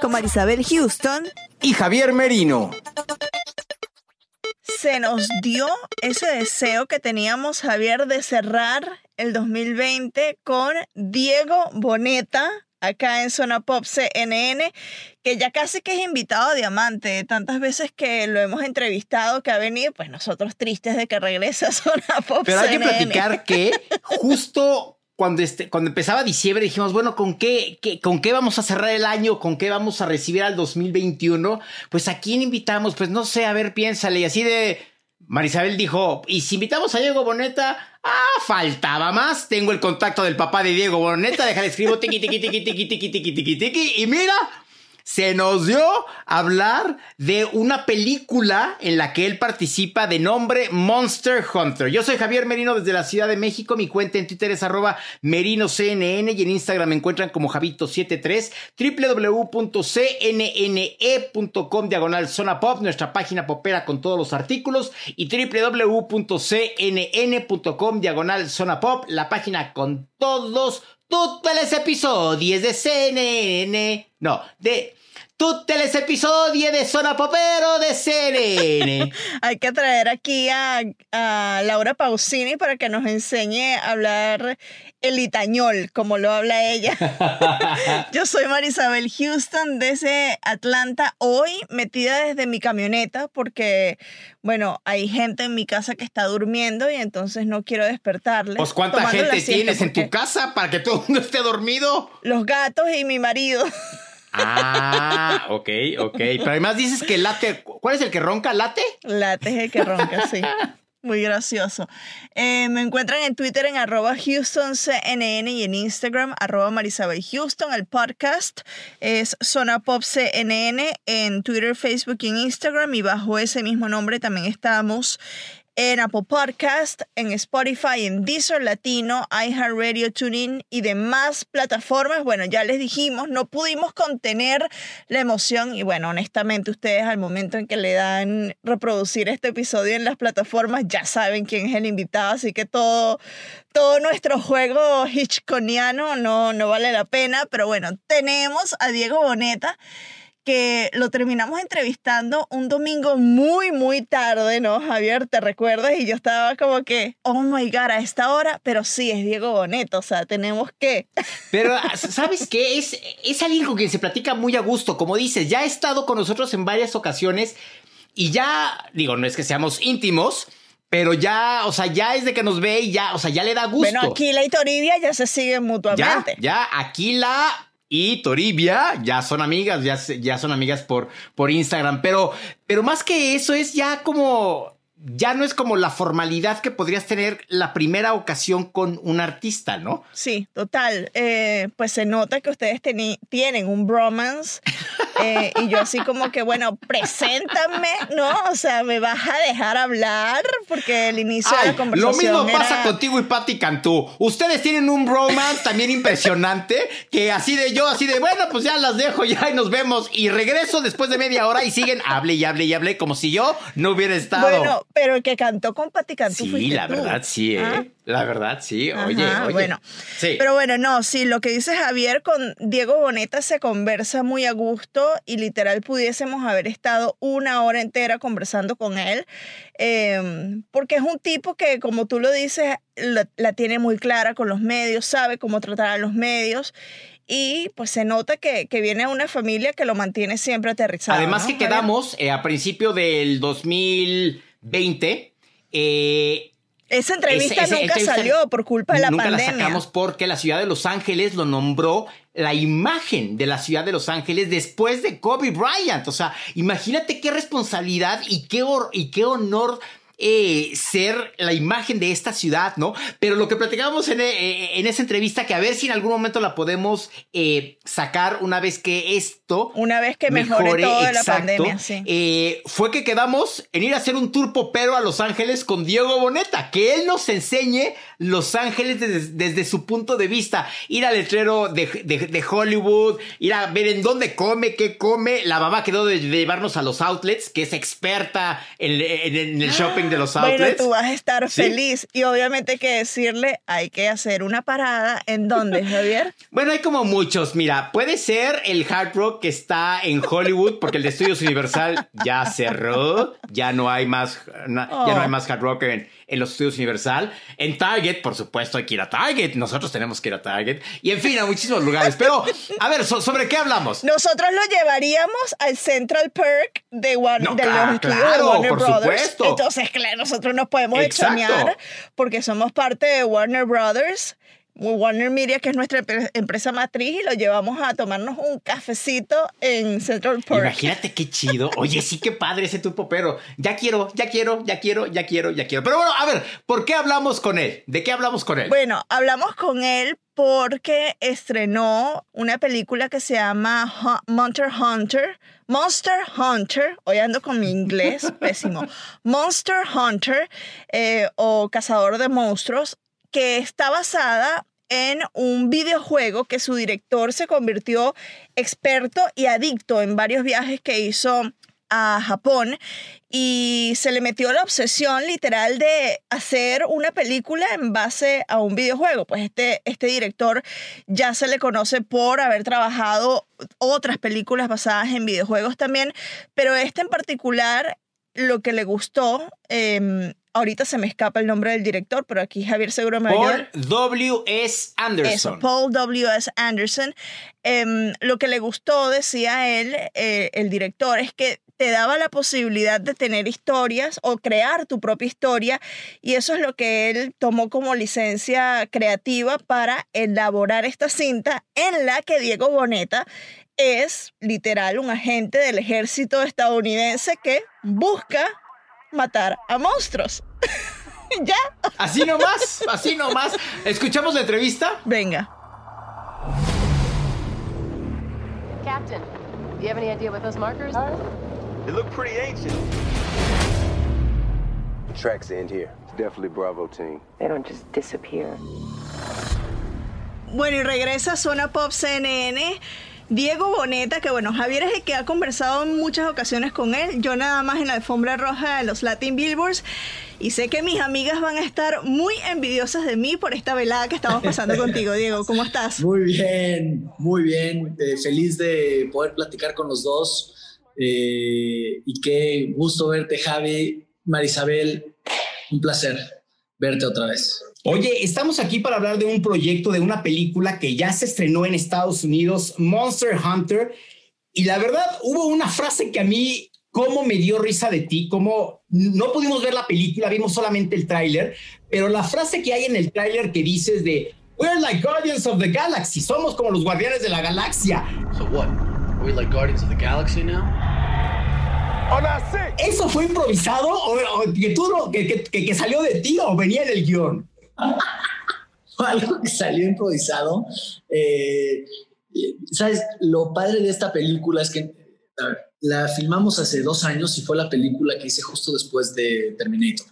con Marisabel Houston. y Javier Merino. Se nos dio ese deseo que teníamos, Javier, de cerrar el 2020 con Diego Boneta, acá en Zona Pop CNN, que ya casi que es invitado a Diamante. Tantas veces que lo hemos entrevistado, que ha venido, pues nosotros tristes de que regrese a Zona Pop Pero hay que platicar que justo cuando, este, cuando empezaba diciembre dijimos, bueno, ¿con qué, ¿con qué vamos a cerrar el año? ¿Con qué vamos a recibir al 2021? Pues a quién invitamos? Pues no sé, a ver, piénsale. Y así de... Marisabel dijo, ¿y si invitamos a Diego Boneta? Ah, faltaba más. Tengo el contacto del papá de Diego Boneta. Déjale escribo tiqui, tiqui, tiqui, tiqui, tiqui, tiqui, tiqui, tiqui. Y mira, se nos dio hablar de una película en la que él participa de nombre Monster Hunter. Yo soy Javier Merino desde la Ciudad de México. Mi cuenta en Twitter es arroba merinoCNN y en Instagram me encuentran como Javito73, www.cnne.com diagonal zona pop, nuestra página popera con todos los artículos y www.cnn.com diagonal zona pop, la página con todos todos los episodios de CNN. No, de todos los episodios de Zona Popero de CNN. Hay que traer aquí a, a Laura Pausini para que nos enseñe a hablar el itañol, como lo habla ella. Yo soy Marisabel Houston desde Atlanta, hoy metida desde mi camioneta porque, bueno, hay gente en mi casa que está durmiendo y entonces no quiero despertarles. Pues cuánta gente tienes en tu casa para que todo el mundo esté dormido. Los gatos y mi marido. Ah, ok, ok. Pero además dices que late. ¿Cuál es el que ronca? ¿Late? Late es el que ronca, sí. Muy gracioso. Eh, me encuentran en Twitter en arroba HoustonCNN y en Instagram arroba Houston. El podcast es Zona Pop CNN en Twitter, Facebook y en Instagram. Y bajo ese mismo nombre también estamos en Apple Podcast, en Spotify, en Deezer Latino, iHeartRadio, TuneIn y demás plataformas. Bueno, ya les dijimos, no pudimos contener la emoción y bueno, honestamente ustedes al momento en que le dan reproducir este episodio en las plataformas ya saben quién es el invitado, así que todo, todo nuestro juego hitchconiano no, no vale la pena, pero bueno, tenemos a Diego Boneta que lo terminamos entrevistando un domingo muy, muy tarde, ¿no, Javier? ¿Te recuerdas? Y yo estaba como que, oh my God, a esta hora, pero sí, es Diego Boneta, o sea, tenemos que... Pero, ¿sabes qué? Es, es alguien con quien se platica muy a gusto. Como dices, ya ha estado con nosotros en varias ocasiones y ya, digo, no es que seamos íntimos, pero ya, o sea, ya es de que nos ve y ya, o sea, ya le da gusto. Bueno, Aquila y Toribia ya se siguen ya, mutuamente. ya, Aquila y Toribia ya son amigas, ya, ya son amigas por, por Instagram. Pero, pero más que eso es ya como. Ya no es como la formalidad que podrías tener la primera ocasión con un artista, ¿no? Sí, total. Eh, pues se nota que ustedes tienen un bromance. eh, y yo así como que, bueno, preséntame, ¿no? O sea, me vas a dejar hablar porque el inicio de la lo conversación mismo pasa contigo y Patti Cantú. Ustedes tienen un romance también impresionante que así de yo, así de bueno, pues ya las dejo ya y nos vemos. Y regreso después de media hora y siguen hable y hable y hable como si yo no hubiera estado. Bueno, pero el que cantó con Pati Cantú sí, fuiste la tú. verdad sí, ¿eh? ¿Ah? La verdad sí. Oye, Ajá, oye. Bueno, Sí. pero bueno, no, sí, lo que dice Javier con Diego Boneta se conversa muy a gusto y literal pudiésemos haber estado una hora entera conversando con él, eh, porque es un tipo que, como tú lo dices, la, la tiene muy clara con los medios, sabe cómo tratar a los medios y pues se nota que, que viene una familia que lo mantiene siempre aterrizado. Además ¿no, que quedamos eh, a principio del 2020. Eh, Esa entrevista nunca entrevista salió por culpa de la nunca pandemia. la sacamos porque la ciudad de Los Ángeles lo nombró la imagen de la ciudad de Los Ángeles después de Kobe Bryant. O sea, imagínate qué responsabilidad y qué, hor- y qué honor. Eh, ser la imagen de esta ciudad, ¿no? Pero lo que platicábamos en, eh, en esa entrevista, que a ver si en algún momento la podemos eh, sacar una vez que esto Una vez que mejore, todo de la pandemia, sí. fue que quedamos en ir a hacer un tour popero a Los Ángeles con Diego Boneta, que él nos enseñe Los Ángeles desde, desde su punto de vista, ir al letrero de, de- de Hollywood, ir a ver en dónde come, qué come. La mamá quedó de, de llevarnos a los outlets, que es experta en, en- en el shopping de los outlets. Bueno, tú vas a estar Sí. feliz y obviamente hay que decirle, hay que hacer una parada. ¿En dónde, Javier? Bueno, hay como muchos. Mira, puede ser el Hard Rock que está en Hollywood, porque el de Estudios Universal ya cerró. Ya no hay más, ya no hay Oh. más Hard Rock en, en los Estudios Universal. En Target, por supuesto, hay que ir a Target. Nosotros tenemos que ir a Target. Y en fin, a muchísimos lugares. Pero, a ver, so- ¿sobre qué hablamos? Nosotros lo llevaríamos al Central Perk de, Warner, No, de claro, estudios de claro, Warner por Brothers. supuesto. Entonces, claro, nosotros nos podemos extrañar porque somos parte de Warner Brothers. Warner Media, que es nuestra empre- empresa matriz, y lo llevamos a tomarnos un cafecito en Central Park. Imagínate qué chido. Oye, sí, qué padre ese tour popero. Ya quiero, ya quiero, ya quiero, ya quiero, ya quiero. Pero bueno, a ver, ¿por qué hablamos con él? ¿De qué hablamos con él? Bueno, hablamos con él porque estrenó una película que se llama Monster Hunter. Monster Hunter, hoy ando con mi inglés, pésimo. Monster Hunter eh, o Cazador de Monstruos, que está basada en un videojuego que su director se convirtió experto y adicto en varios viajes que hizo a Japón y se le metió la obsesión literal de hacer una película en base a un videojuego. Pues este, este director ya se le conoce por haber trabajado otras películas basadas en videojuegos también, pero este en particular lo que le gustó, eh, ahorita se me escapa el nombre del director, pero aquí Javier seguro me va a ayudar. Paul W. S. Anderson. Eso, Paul W.S. Anderson. Em, lo que le gustó, decía él, eh, el director, es que te daba la posibilidad de tener historias o crear tu propia historia y eso es lo que él tomó como licencia creativa para elaborar esta cinta en la que Diego Boneta es literal un agente del ejército estadounidense que busca matar a monstruos. ya, Así nomás, así nomás. ¿Escuchamos la entrevista? venga. Captain, do you have any idea what those markers are? They look pretty ancient. The tracks end here. It's definitely Bravo team. They don't just disappear. Bueno, y regresa a Zona Pop CNN. Diego Boneta, que bueno, Javier es el que ha conversado en muchas ocasiones con él, yo nada más en la alfombra roja de los Latin Billboards, y sé que mis amigas van a estar muy envidiosas de mí por esta velada que estamos pasando contigo, Diego. ¿Cómo estás? Muy bien, muy bien. Eh, feliz de poder platicar con los dos. Eh, y qué gusto verte, Javi, Marisabel. Un placer verte otra vez. Oye, estamos aquí para hablar de un proyecto, de una película que ya se estrenó en Estados Unidos, Monster Hunter. Y la verdad, hubo una frase que a mí, cómo me dio risa de ti, como no pudimos ver la película, vimos solamente el tráiler, pero la frase que hay en el tráiler que dices de We're like Guardians of the Galaxy, somos como los guardianes de la galaxia. So what? Are we like Guardians of the Galaxy now? ¿Eso fue improvisado o, o que, tú, que- que- que salió de ti o venía en el guion? Algo que salió improvisado. Eh, ¿Sabes? Lo padre de esta película es que la filmamos hace dos años y fue la película que hice justo después de Terminator.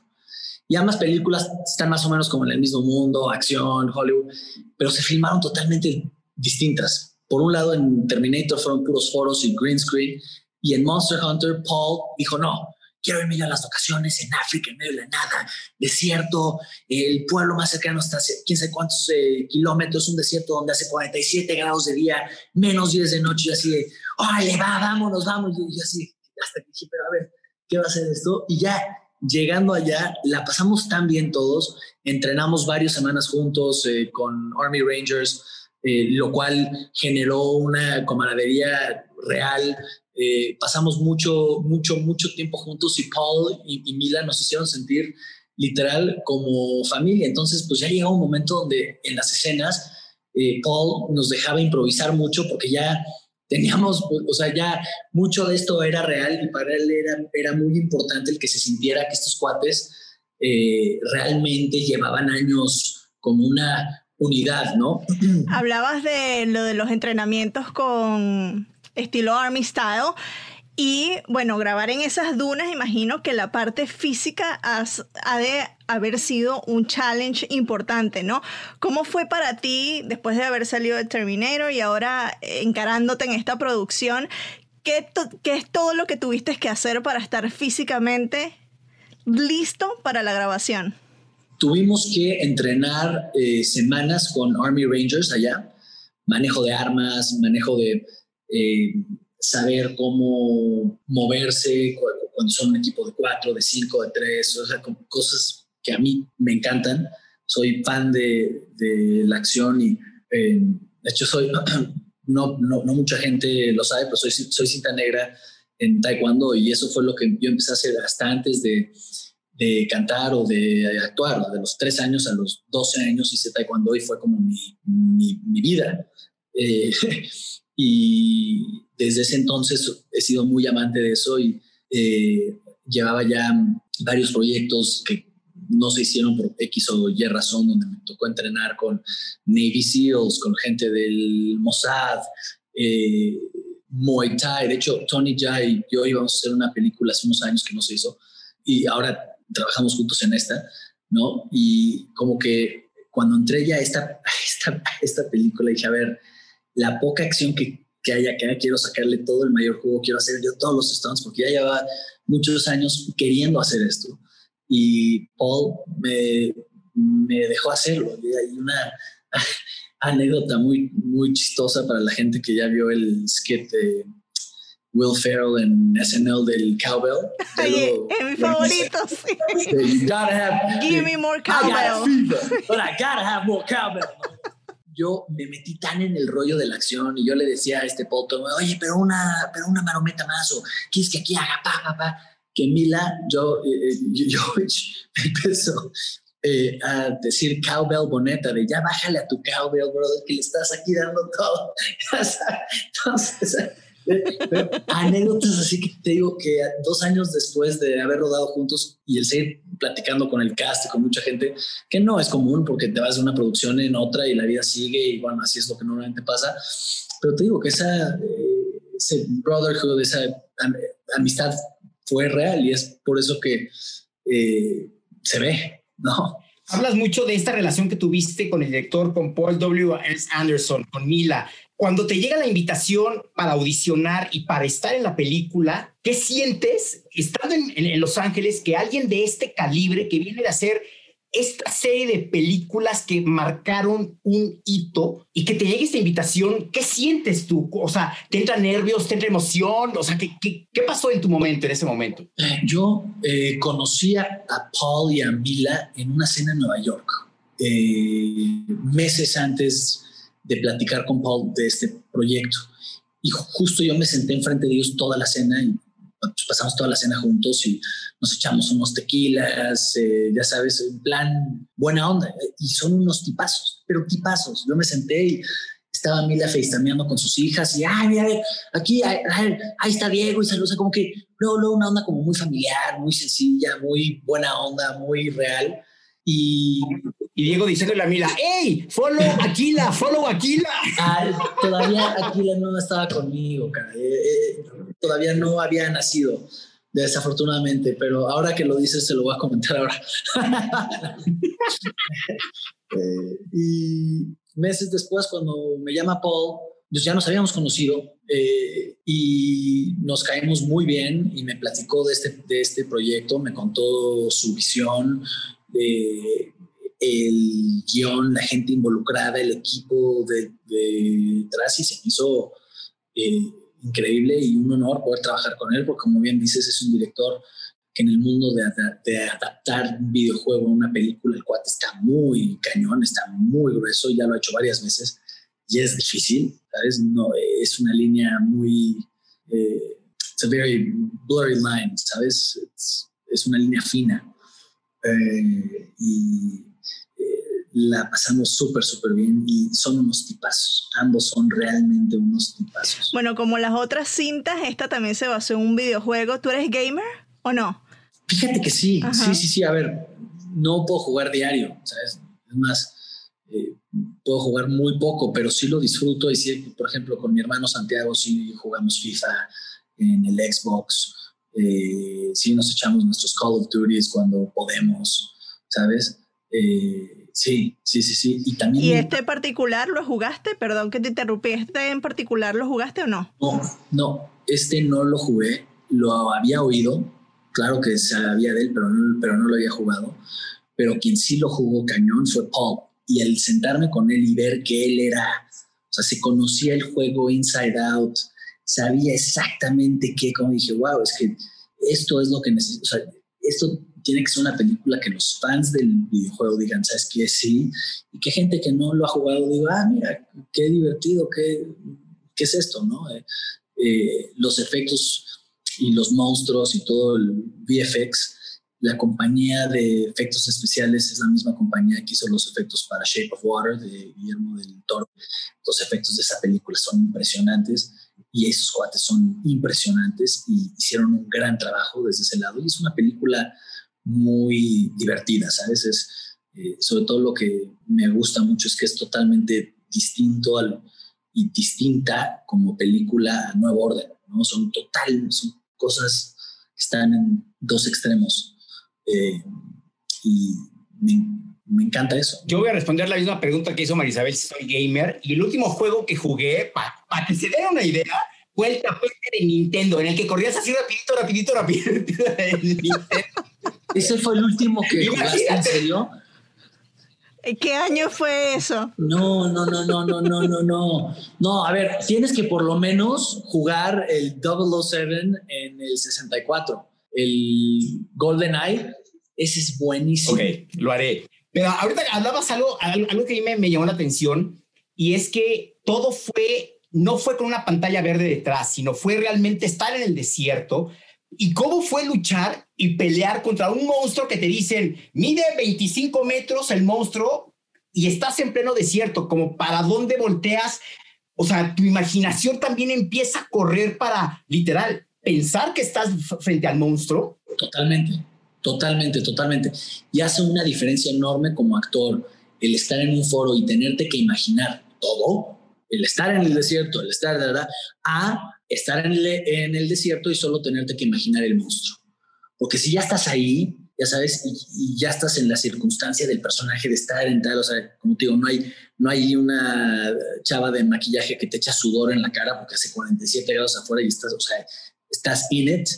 Y ambas películas están más o menos como en el mismo mundo, acción, Hollywood, pero se filmaron totalmente distintas. Por un lado, en Terminator fueron puros foros y green screen, y en Monster Hunter, Paul dijo, no, quiero irme a las locaciones en África, en medio de la nada, desierto, el pueblo más cercano está a quién sabe cuántos eh, kilómetros, un desierto donde hace 47 grados de día, menos 10 de noche, y así de, órale, va, vámonos, vamos, y yo así, hasta que dije, pero a ver, ¿qué va a ser esto? Y ya, llegando allá, la pasamos tan bien todos, entrenamos varias semanas juntos eh, con Army Rangers, eh, lo cual generó una camaradería real. Eh, pasamos mucho, mucho, mucho tiempo juntos y Paul y, y Mila nos hicieron sentir literal como familia. Entonces, pues ya llegó un momento donde en las escenas eh, Paul nos dejaba improvisar mucho porque ya teníamos, o sea, ya mucho de esto era real y para él era, era muy importante el que se sintiera que estos cuates realmente llevaban años como una unidad, ¿no? Hablabas de lo de los entrenamientos con estilo Army Style. Y bueno, grabar en esas dunas, imagino que la parte física ha de haber sido un challenge importante, ¿no? ¿Cómo fue para ti después de haber salido de Terminator y ahora encarándote en esta producción? ¿Qué, to- qué es todo lo que tuviste que hacer para estar físicamente listo para la grabación? Tuvimos que entrenar eh, semanas con Army Rangers allá, manejo de armas, manejo de eh, saber cómo moverse cu- cuando son un equipo de cuatro, de cinco, de tres, o sea, cosas que a mí me encantan. Soy fan de, de la acción y eh, de hecho soy, no, no, no mucha gente lo sabe, pero soy, soy cinta negra en taekwondo y eso fue lo que yo empecé a hacer hasta antes de, de cantar o de actuar. De los tres años a los 12 años hice taekwondo y fue como mi, mi, mi vida. Eh, y desde ese entonces he sido muy amante de eso y eh, llevaba ya varios proyectos que no se hicieron por X o Y razón, donde me tocó entrenar con Navy SEALs, con gente del Mossad, eh, Muay Thai. De hecho, Tony Jai y yo íbamos a hacer una película hace unos años que no se hizo y ahora trabajamos juntos en esta, ¿no? Y como que cuando entré ya a esta, esta, esta película dije, a ver, la poca acción que, que hay acá, quiero sacarle todo el mayor juego, quiero hacer yo todos los stunts, porque ya llevaba muchos años queriendo hacer esto. Y Paul me, me dejó hacerlo. Y hay una anécdota muy, muy chistosa para la gente que ya vio el skit de Will Ferrell en SNL del Cowbell. Ay, es mi favorito, sí. You gotta have, Give me more I got cowbell. fever, but I gotta have more cowbell. Yo me metí tan en el rollo de la acción y yo le decía a este poto, oye, pero una, pero una marometa más o quieres que aquí haga pa, pa, pa. Que Mila, yo, eh, eh, yo, empezó eh, a decir cowbell boneta, de ya bájale a tu cowbell, brother, que le estás aquí dando todo. Entonces, eh, pero anécdotas así que te digo que dos años después de haber rodado juntos y el seguir platicando con el cast y con mucha gente, que no es común porque te vas de una producción en otra y la vida sigue y bueno, así es lo que normalmente pasa. Pero te digo que esa, eh, ese brotherhood, esa am- amistad fue real y es por eso que eh, se ve, ¿no? Hablas mucho de esta relación que tuviste con el director, con Paul W. Anderson, con Mila. Cuando te llega la invitación para audicionar y para estar en la película, ¿qué sientes estando en, en- Los Ángeles que alguien de este calibre que viene de hacer esta serie de películas que marcaron un hito y que te llegue esta invitación, ¿qué sientes tú? O sea, ¿te entra nervios, te entra emoción? O sea, ¿qué, qué, qué pasó en tu momento, en ese momento? Yo eh, conocí a, a Paul y a Mila en una cena en Nueva York, eh, meses antes de platicar con Paul de este proyecto. Y justo yo me senté enfrente de ellos toda la cena y pues, pasamos toda la cena juntos y nos echamos unos tequilas, eh, ya sabes, en plan buena onda. Y son unos tipazos, pero tipazos. Yo me senté y estaba Mila facetameando con sus hijas y, ay, mira, aquí, ay, ay, ahí está Diego y saluda, como que, no, no, una onda como muy familiar, muy sencilla, muy buena onda, muy real. Y, Y Diego diciéndole a Mila, ¡Ey! ¡Follow Aquila! ¡Follow Aquila! Todavía Aquila no estaba conmigo, cara. Eh, eh, todavía no había nacido, desafortunadamente, pero ahora que lo dices, te lo voy a comentar ahora. Eh, y meses después, cuando me llama Paul, pues ya nos habíamos conocido eh, y nos caímos muy bien y me platicó de este, de este proyecto, me contó su visión, eh, el guion, la gente involucrada, el equipo de, de detrás y se me hizo eh, increíble y un honor poder trabajar con él, porque como bien dices, es un director que en el mundo de, de adaptar un videojuego a una película, el cuate está muy cañón, está muy grueso, ya lo ha hecho varias veces. y es difícil, ¿sabes? No, es una línea muy... Eh, it's a very blurry line, ¿sabes? Es, es una línea fina. Eh, y la pasamos súper, súper bien y son unos tipazos. Ambos son realmente unos tipazos. Bueno, como las otras cintas, esta también se basó en un videojuego. ¿Tú eres gamer o no? Fíjate que sí, Ajá. sí, sí, sí. A ver, no puedo jugar diario, ¿sabes? Es más, eh, puedo jugar muy poco, pero sí lo disfruto. Y sí, por ejemplo, con mi hermano Santiago sí jugamos FIFA en el Xbox. Eh, sí nos echamos nuestros Call of Duties cuando podemos, ¿sabes? Eh, sí, sí, sí, sí. Y también... ¿Y este particular lo jugaste? Perdón que te interrumpí. ¿Este en particular lo jugaste o no? No, no, este no lo jugué, lo había oído, claro que sabía de él, pero no, pero no lo había jugado. Pero quien sí lo jugó cañón fue Paul. Y el sentarme con él y ver que él era, o sea, se conocía el juego inside out, sabía exactamente qué, como dije, wow, es que esto es lo que necesito, o sea, esto tiene que ser una película que los fans del videojuego digan, ¿sabes qué? Sí, y que gente que no lo ha jugado diga, ah, mira, qué divertido, qué, qué es esto, ¿no? Eh, eh, los efectos y los monstruos y todo el VFX, la compañía de efectos especiales es la misma compañía que hizo los efectos para Shape of Water de Guillermo del Toro. Los efectos de esa película son impresionantes y esos cuates son impresionantes y hicieron un gran trabajo desde ese lado. Y es una película muy divertida, ¿sabes? Es, eh, sobre todo lo que me gusta mucho es que es totalmente distinto al, y distinta como película a Nuevo Orden, ¿no? Son total, son cosas que están en dos extremos. Eh, y me, me, encanta eso. Yo voy a responder la misma pregunta que hizo Marisabel si soy gamer. Y el último juego que jugué, para pa que se den una idea, fue el tapete de Nintendo, en el que corrías así rapidito, rapidito, rapidito. ¿Ese fue el último que jugaste en serio? ¿Qué año fue eso? No, no, no, no, no, no, no, no. No, a ver, tienes que por lo menos jugar el 007 en el 64. El Golden Eye, ese es buenísimo. Ok, lo haré. Pero ahorita hablabas algo, algo que a mí me, me llamó la atención y es que todo fue, no fue con una pantalla verde detrás, sino fue realmente estar en el desierto. ¿Y cómo fue luchar y pelear contra un monstruo que te dicen, mide 25 metros el monstruo y estás en pleno desierto? Como para dónde volteas. O sea, tu imaginación también empieza a correr para, literal, pensar que estás frente al monstruo. Totalmente, totalmente, totalmente. Y hace una diferencia enorme como actor el estar en un foro y tenerte que imaginar todo, el estar en el desierto, el estar, de verdad, a estar en el, en el desierto y solo tenerte que imaginar el monstruo. Porque si ya estás ahí, ya sabes, y, y, ya estás en la circunstancia del personaje de estar en tal, o sea, como te digo, no hay, no hay una chava de maquillaje que te echa sudor en la cara porque hace 47 grados afuera y estás, o sea, estás in it.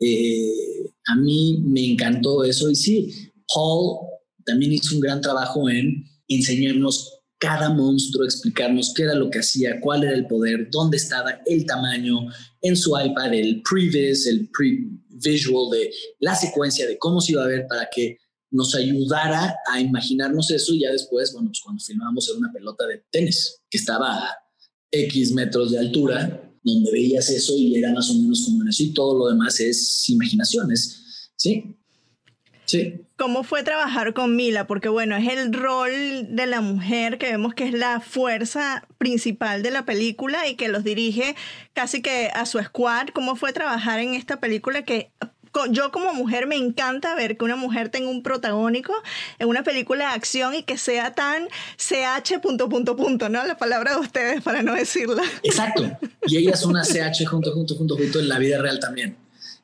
Eh, a mí me encantó eso. Y sí, Paul también hizo un gran trabajo en enseñarnos cada monstruo, explicarnos qué era lo que hacía, cuál era el poder, dónde estaba, el tamaño, en su iPad, el previs, el pre-visual de la secuencia de cómo se iba a ver para que nos ayudara a imaginarnos eso. Y ya después, bueno, pues cuando filmábamos era una pelota de tenis que estaba a X metros de altura, donde veías eso y era más o menos como eso y todo lo demás es imaginaciones, ¿sí? Sí. ¿Cómo fue trabajar con Mila? Porque bueno, es el rol de la mujer que vemos que es la fuerza principal de la película y que los dirige casi que a su squad. ¿Cómo fue trabajar en esta película que yo como mujer me encanta ver que una mujer tenga un protagónico en una película de acción y que sea tan CH punto punto punto, ¿no? La palabra de ustedes para no decirla. Exacto. Y ella es una CH junto, junto, junto, junto en la vida real también,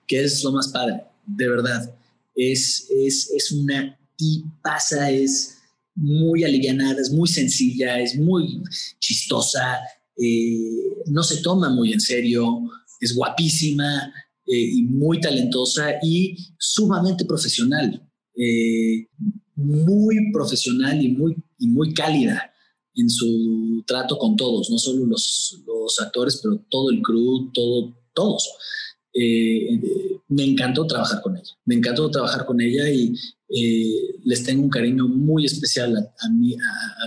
que es lo más padre, de verdad es, es, es una tipaza, es muy alivianada, es muy sencilla, es muy chistosa, eh, no se toma muy en serio, es guapísima y muy talentosa y sumamente profesional, eh, muy profesional y muy, y muy cálida en su trato con todos, no solo los, los actores, pero todo el crew, todo, todos. eh, eh, me encantó trabajar con ella. Me encantó trabajar con ella y eh, les tengo un cariño muy especial a, a, mí- a-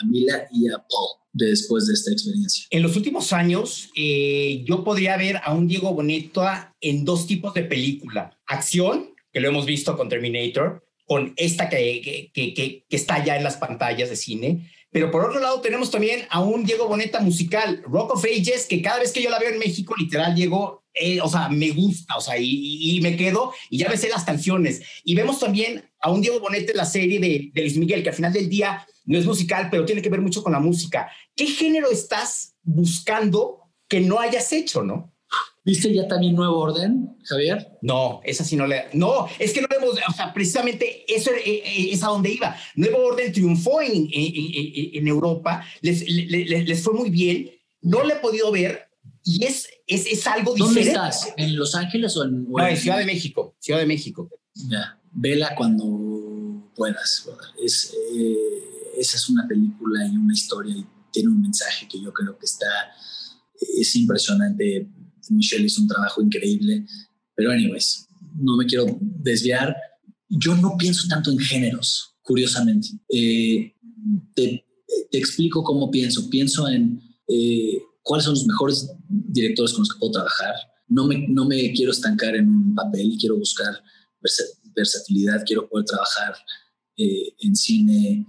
a- Mila y a Paul después de esta experiencia. En los últimos años, eh, yo podría ver a un Diego Boneta en dos tipos de película. Acción, que lo hemos visto con Terminator, con esta que, que- que- que está ya en las pantallas de cine. Pero por otro lado tenemos también a un Diego Boneta musical, Rock of Ages, que cada vez que yo la veo en México, literal, Diego, eh, o sea, me gusta, o sea, y, me quedo y ya me sé las canciones. Y vemos también a un Diego Boneta en la serie de, de Luis Miguel, que al final del día no es musical, pero tiene que ver mucho con la música. ¿Qué género estás buscando que no hayas hecho, no? ¿Viste ya también Nuevo Orden, Javier? No, esa sí no le. No, es que no le hemos. O sea, precisamente eso eh, eh, es a donde iba. Nuevo Orden triunfó en, en, en- Europa, les, le- le- les fue muy bien. No le he podido ver y es, es, es algo ¿Dónde diferente. estás? ¿En Los Ángeles o en, o No, en Ciudad de México. Ciudad de México. Ya, vela cuando puedas. Es, eh, esa es una película y una historia y tiene un mensaje que yo creo que está, es impresionante. Michelle hizo un trabajo increíble. Pero anyways, no me quiero desviar. Yo no pienso tanto en géneros, curiosamente. Eh, te, explico cómo pienso. Pienso en eh, cuáles son los mejores directores con los que puedo trabajar. No me, no me quiero estancar en un papel, quiero buscar versa- versatilidad, quiero poder trabajar eh, en cine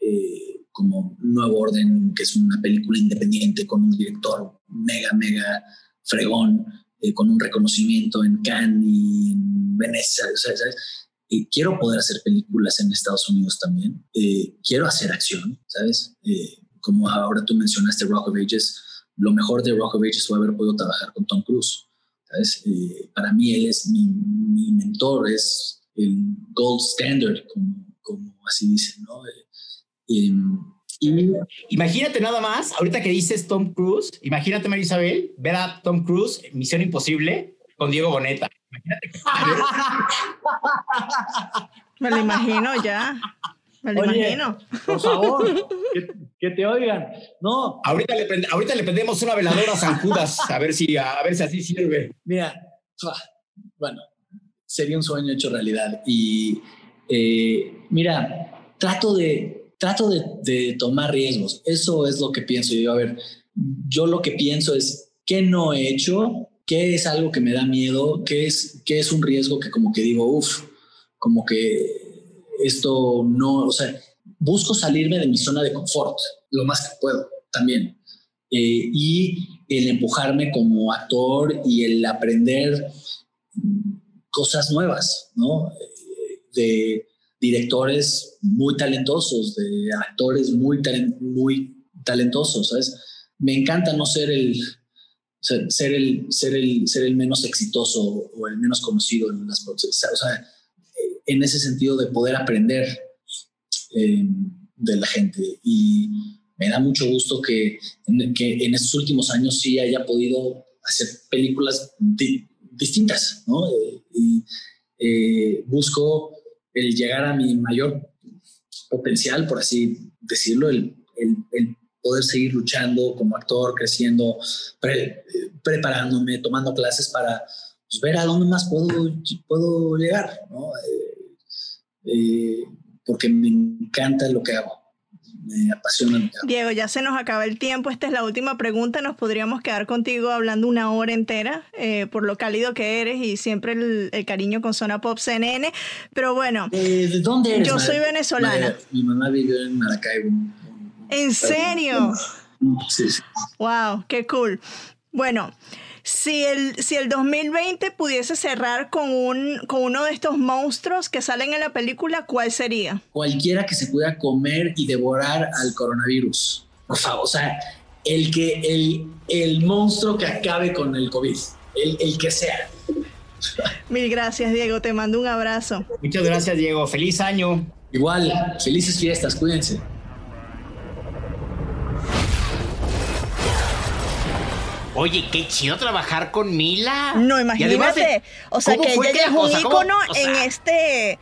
eh, como Nuevo Orden, que es una película independiente con un director mega, mega fregón, eh, con un reconocimiento en Cannes en Venecia, ¿sabes? Quiero poder hacer películas en Estados Unidos también. Eh, quiero hacer acción, ¿sabes? Eh, como ahora tú mencionaste Rock of Ages, lo mejor de Rock of Ages fue haber podido trabajar con Tom Cruise. ¿sabes? Para mí él es mi, mentor, es el gold standard, como, como así dicen, ¿no? Y Imagínate nada más, ahorita que dices Tom Cruise, imagínate, María Isabel, ver a Tom Cruise, en Misión Imposible, con Diego Boneta. Imagínate. Me lo imagino ya. Me lo Oye, imagino. por favor, que, que te oigan. No, Ahorita le, prende- ahorita le prendemos una veladora a San Judas, a ver si, a ver si así sirve. Mira, bueno, sería un sueño hecho realidad. Y eh, mira, trato de, trato de, tomar riesgos. Eso es lo que pienso. Yo, a ver, yo lo que pienso es qué no he hecho, qué es algo que me da miedo, qué es, qué es un riesgo que como que digo, uff, como que esto no, o sea, busco salirme de mi zona de confort lo más que puedo también. Eh, y el empujarme como actor y el aprender cosas nuevas, ¿no? Eh, De directores muy talentosos, de actores muy, talen- muy talentosos, ¿sabes? Me encanta no ser el, ser, el, ser el, ser el menos exitoso o el menos conocido en las. O sea, en ese sentido de poder aprender eh, de la gente. Y me da mucho gusto que que en estos últimos años sí haya podido hacer películas di- distintas, ¿no? Eh, y eh, busco el llegar a mi mayor potencial, por así decirlo, el, el- poder seguir luchando como actor, creciendo, pre- preparándome, tomando clases para pues, ver a dónde más puedo, puedo llegar, ¿no? Eh, eh, porque me encanta lo que hago, me apasiona lo que hago. Diego, ya se nos acaba el tiempo. Esta es la última pregunta. Nos podríamos quedar contigo hablando una hora entera eh, por lo cálido que eres y siempre el, el cariño con Zona Pop CNN. Pero bueno, Eh, ¿De dónde eres? Yo soy venezolana. Mi mamá vivió en Maracaibo. ¿en serio? Sí, sí. Wow, qué cool. Bueno, si el, si el 2020 pudiese cerrar con, un, con uno de estos monstruos que salen en la película, ¿cuál sería? Cualquiera que se pueda comer y devorar al coronavirus. Por favor, o sea, el, que, el, el monstruo que acabe con el COVID, el, el que sea. Mil gracias, Diego. Te mando un abrazo. Muchas gracias, Diego. Feliz año. Igual, felices fiestas, cuídense. Oye, qué chido trabajar con Mila. No, además imagínate. O sea, ¿cómo que ella es o un sea, cómo- ícono o sea, en este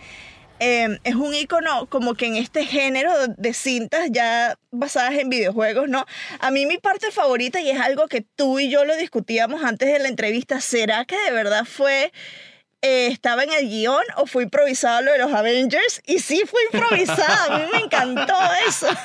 eh, es un icono como que en este género de cintas ya basadas en videojuegos, ¿no? A mí mi parte favorita, y es algo que tú y yo lo discutíamos antes de la entrevista, ¿será que de verdad fue... eh, estaba en el guion o fue improvisado lo de los Avengers y sí fue improvisado, a mí me encantó eso.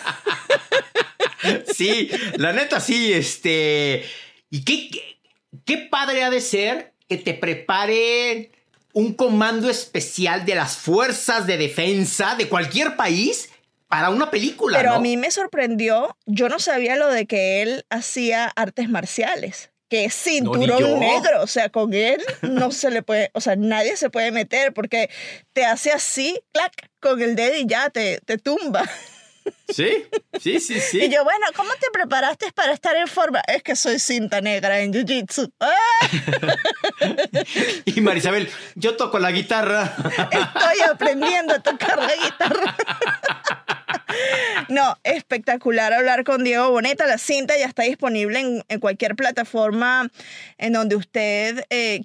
Sí, la neta sí, este. ¿Y qué, qué, qué padre ha de ser que te preparen un comando especial de las fuerzas de defensa de cualquier país para una película? Pero ¿no? a mí me sorprendió, yo no sabía lo de que él hacía artes marciales, que es cinturón negro, o sea, con él no se le puede, o sea, nadie se puede meter porque te hace así, clac, con el dedo y ya te, te tumba. Sí, sí, sí, sí. Y yo, bueno, ¿cómo te preparaste para estar en forma? Es que soy cinta negra en Jiu-Jitsu. ¡Ah! Y Marisabel, yo toco la guitarra. Estoy aprendiendo a tocar la guitarra. No, espectacular hablar con Diego Boneta. La cinta ya está disponible en, en cualquier plataforma en donde usted eh,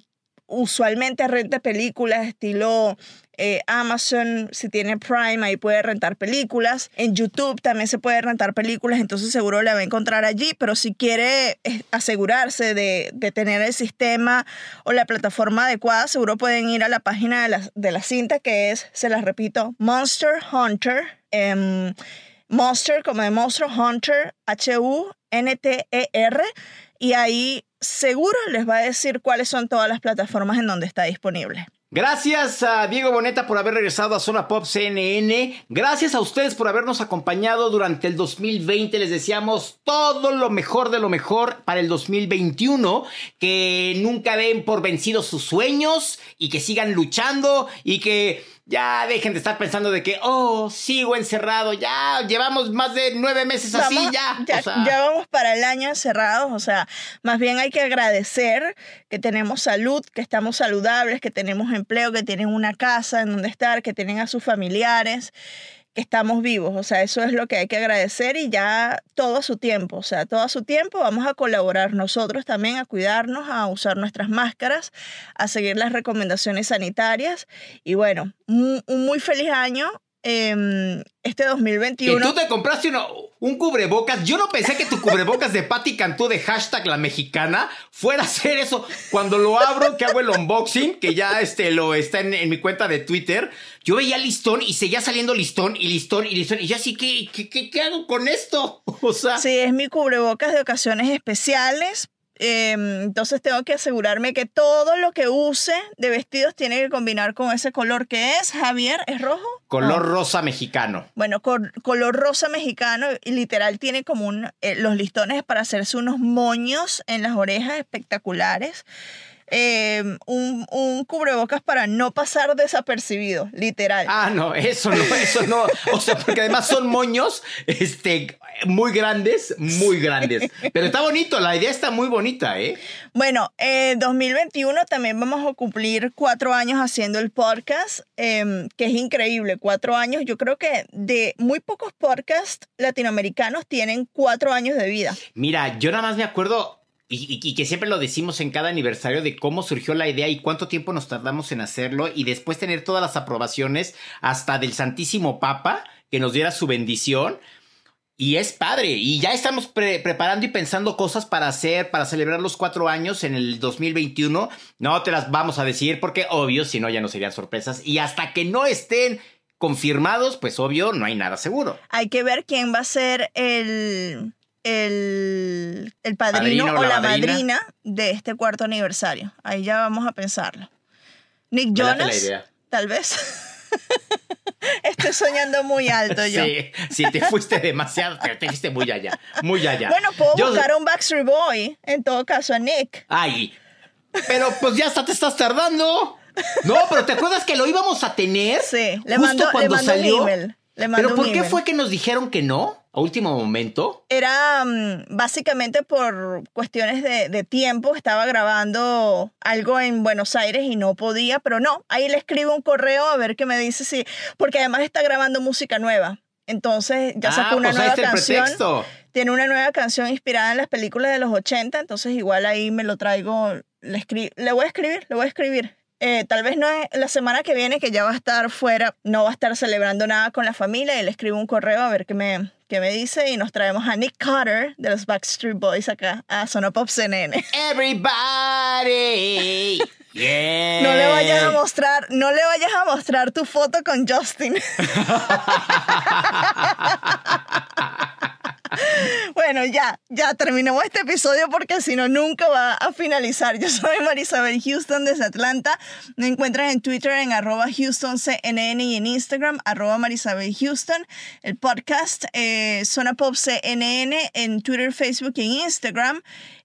usualmente rente películas, estilo eh, Amazon, si tiene Prime, ahí puede rentar películas. En YouTube también se puede rentar películas, entonces seguro la va a encontrar allí. Pero si quiere eh, asegurarse de, tener el sistema o la plataforma adecuada, seguro pueden ir a la página de la, de la cinta que es, se las repito, Monster Hunter. em, Monster como de Monster Hunter, H-U-N-T-E-R, y ahí seguro les va a decir cuáles son todas las plataformas en donde está disponible. Gracias a Diego Boneta por haber regresado a Zona Pop CNN. Gracias a ustedes por habernos acompañado durante el 2020. Les deseamos todo lo mejor de lo mejor para el 2021. Que nunca den por vencidos sus sueños y que sigan luchando y que ya dejen de estar pensando de que, oh, sigo encerrado. Ya llevamos más de nueve meses así, Vamos- ya. Ya, O sea, ya vamos para el año encerrados, o sea, más bien hay que agradecer que tenemos salud, que estamos saludables, que tenemos empleo, que tienen una casa en donde estar, que tienen a sus familiares, que estamos vivos, o sea, eso es lo que hay que agradecer y ya todo a su tiempo, o sea, todo a su tiempo vamos a colaborar nosotros también a cuidarnos, a usar nuestras máscaras, a seguir las recomendaciones sanitarias y bueno, un, un muy feliz año. em, este Que 2021. tú te compraste uno- un cubrebocas. Yo no pensé que tu cubrebocas de Patti Cantú de hashtag la mexicana fuera a hacer eso. Cuando lo abro, que hago el unboxing, que ya este, lo está en, en mi cuenta de Twitter, yo veía listón y seguía saliendo listón y listón y listón. Y yo así, ¿qué, qué, qué, qué hago con esto? O sea, Sí, es mi cubrebocas de ocasiones especiales. eh, entonces tengo que asegurarme que todo lo que use de vestidos tiene que combinar con ese color que es, Javier, ¿es rojo? color No. rosa mexicano. Bueno, cor- color rosa mexicano y literal tiene como un, eh, los listones para hacerse unos moños en las orejas espectaculares. Eh, un, un cubrebocas para no pasar desapercibido, literal. Ah, no, eso no, eso no. O sea, porque además son moños, este, muy grandes, muy grandes. Pero está bonito, la idea está muy bonita, ¿eh? Bueno, eh, 2021 también vamos a cumplir cuatro años haciendo el podcast, em, que es increíble, cuatro años. Yo creo que de muy pocos podcasts latinoamericanos tienen cuatro años de vida. Mira, yo nada más me acuerdo, y, y- que siempre lo decimos en cada aniversario, de cómo surgió la idea y cuánto tiempo nos tardamos en hacerlo, y después tener todas las aprobaciones, hasta del Santísimo Papa, que nos diera su bendición. Y es padre, y ya estamos pre- preparando y pensando cosas para hacer, para celebrar los cuatro años en el 2021. No te las vamos a decir porque obvio, si no ya no serían sorpresas. Y hasta que no estén confirmados, pues obvio, no hay nada seguro. Hay que ver quién va a ser el, el, el padrino, Padrino o la la madrina. madrina de este cuarto aniversario. Ahí ya vamos a pensarlo. Nick Jonas, tal vez. Estoy soñando muy alto yo. Sí, sí, te fuiste demasiado, te, te fuiste muy allá, muy allá. Bueno, puedo Yo- buscar a un Backstreet Boy, en todo caso a Nick. Ay, pero pues ya hasta te estás tardando. No, pero ¿te acuerdas que lo íbamos a tener? Sí, le justo mandó, le cuando mandó salió. un email. Le Pero un ¿por qué email. fue que nos dijeron que no a último momento? Era mm, básicamente por cuestiones de, de tiempo. Estaba grabando algo en Buenos Aires y no podía, pero no. Ahí le escribo un correo a ver qué me dice si. Porque además está grabando música nueva. Entonces ya sacó ah, una pues ahí nueva el canción. pretexto. Tiene una nueva canción inspirada en las películas de los 80. Entonces igual ahí me lo traigo. Le, escri- le voy a escribir, le voy a escribir. Eh, tal vez no es la semana que viene, que ya va a estar fuera, no va a estar celebrando nada con la familia y le escribo un correo a ver qué me, qué me dice y nos traemos a Nick Carter de los Backstreet Boys acá a Sonopop CNN. Everybody. Yeah. No le vayas a mostrar, no le vayas a mostrar tu foto con Justin. Bueno, ya, ya terminamos este episodio porque si no, nunca va a finalizar. Yo soy Marisabel Houston desde Atlanta. Me encuentran en Twitter en arroba HoustonCNN y en Instagram arroba Marisabel Houston. El podcast eh, Zona Pop en Twitter, Facebook y en Instagram.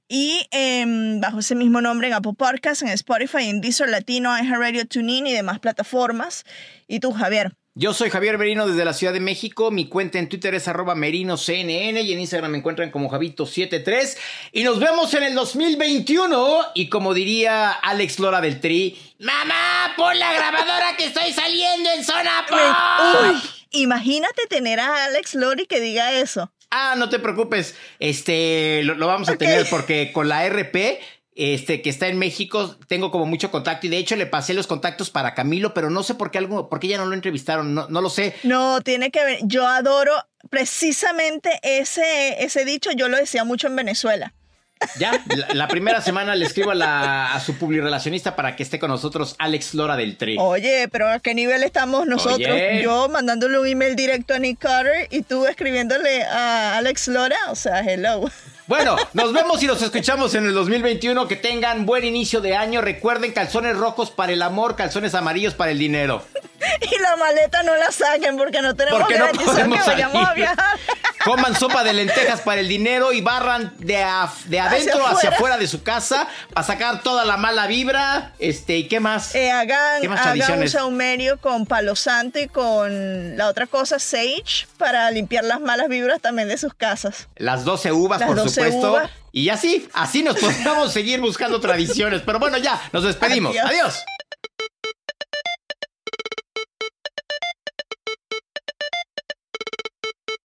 Y em, bajo ese mismo nombre en Apple Podcasts, en Spotify, en Deezer Latino, iHeartRadio, TuneIn y demás plataformas. ¿Y tú, Javier? Yo soy Javier Merino desde la Ciudad de México. Mi cuenta en Twitter es arroba merinoCNN y en Instagram me encuentran como Javito73. Y nos vemos en el 2021. Y como diría Alex Lora del Tri, ¡Mamá, pon la grabadora que estoy saliendo en Zona Pop! Uy, imagínate tener a Alex Lori que diga eso. Ah, no te preocupes. Este, lo, lo vamos a tener porque con la RP este, que está en México, tengo como mucho contacto y de hecho le pasé los contactos para Camilo, pero no sé por qué algo, por qué ya no lo entrevistaron, no, no lo sé. No, tiene que ver. Yo adoro precisamente ese, ese dicho, yo lo decía mucho en Venezuela. Ya, la, la primera semana le escribo a, la, a su publirelacionista para que esté con nosotros, Alex Lora del Tri. Oye, pero ¿a qué nivel estamos nosotros? Oye. Yo mandándole un email directo a Nick Carter y tú escribiéndole a Alex Lora, o sea, hello. Bueno, nos vemos y nos escuchamos en el 2021. Que tengan buen inicio de año. Recuerden calzones rojos para el amor, calzones amarillos para el dinero. Y la maleta no la saquen porque no tenemos Porque no garantizado podemos que vayamos a viajar. Coman sopa de lentejas para el dinero y barran de, de adentro hacia afuera. afuera. de su casa para sacar toda la mala vibra. Este, ¿y qué más? Eh, hagan, ¿Qué más hagan un tradiciones? saumerio con palo santo y con la otra cosa, sage, para limpiar las malas vibras también de sus casas. Las 12 uvas, Las por 12 supuesto. uvas. Y así, así nos podemos seguir buscando tradiciones. Pero bueno, ya, nos despedimos. Adiós. Adiós.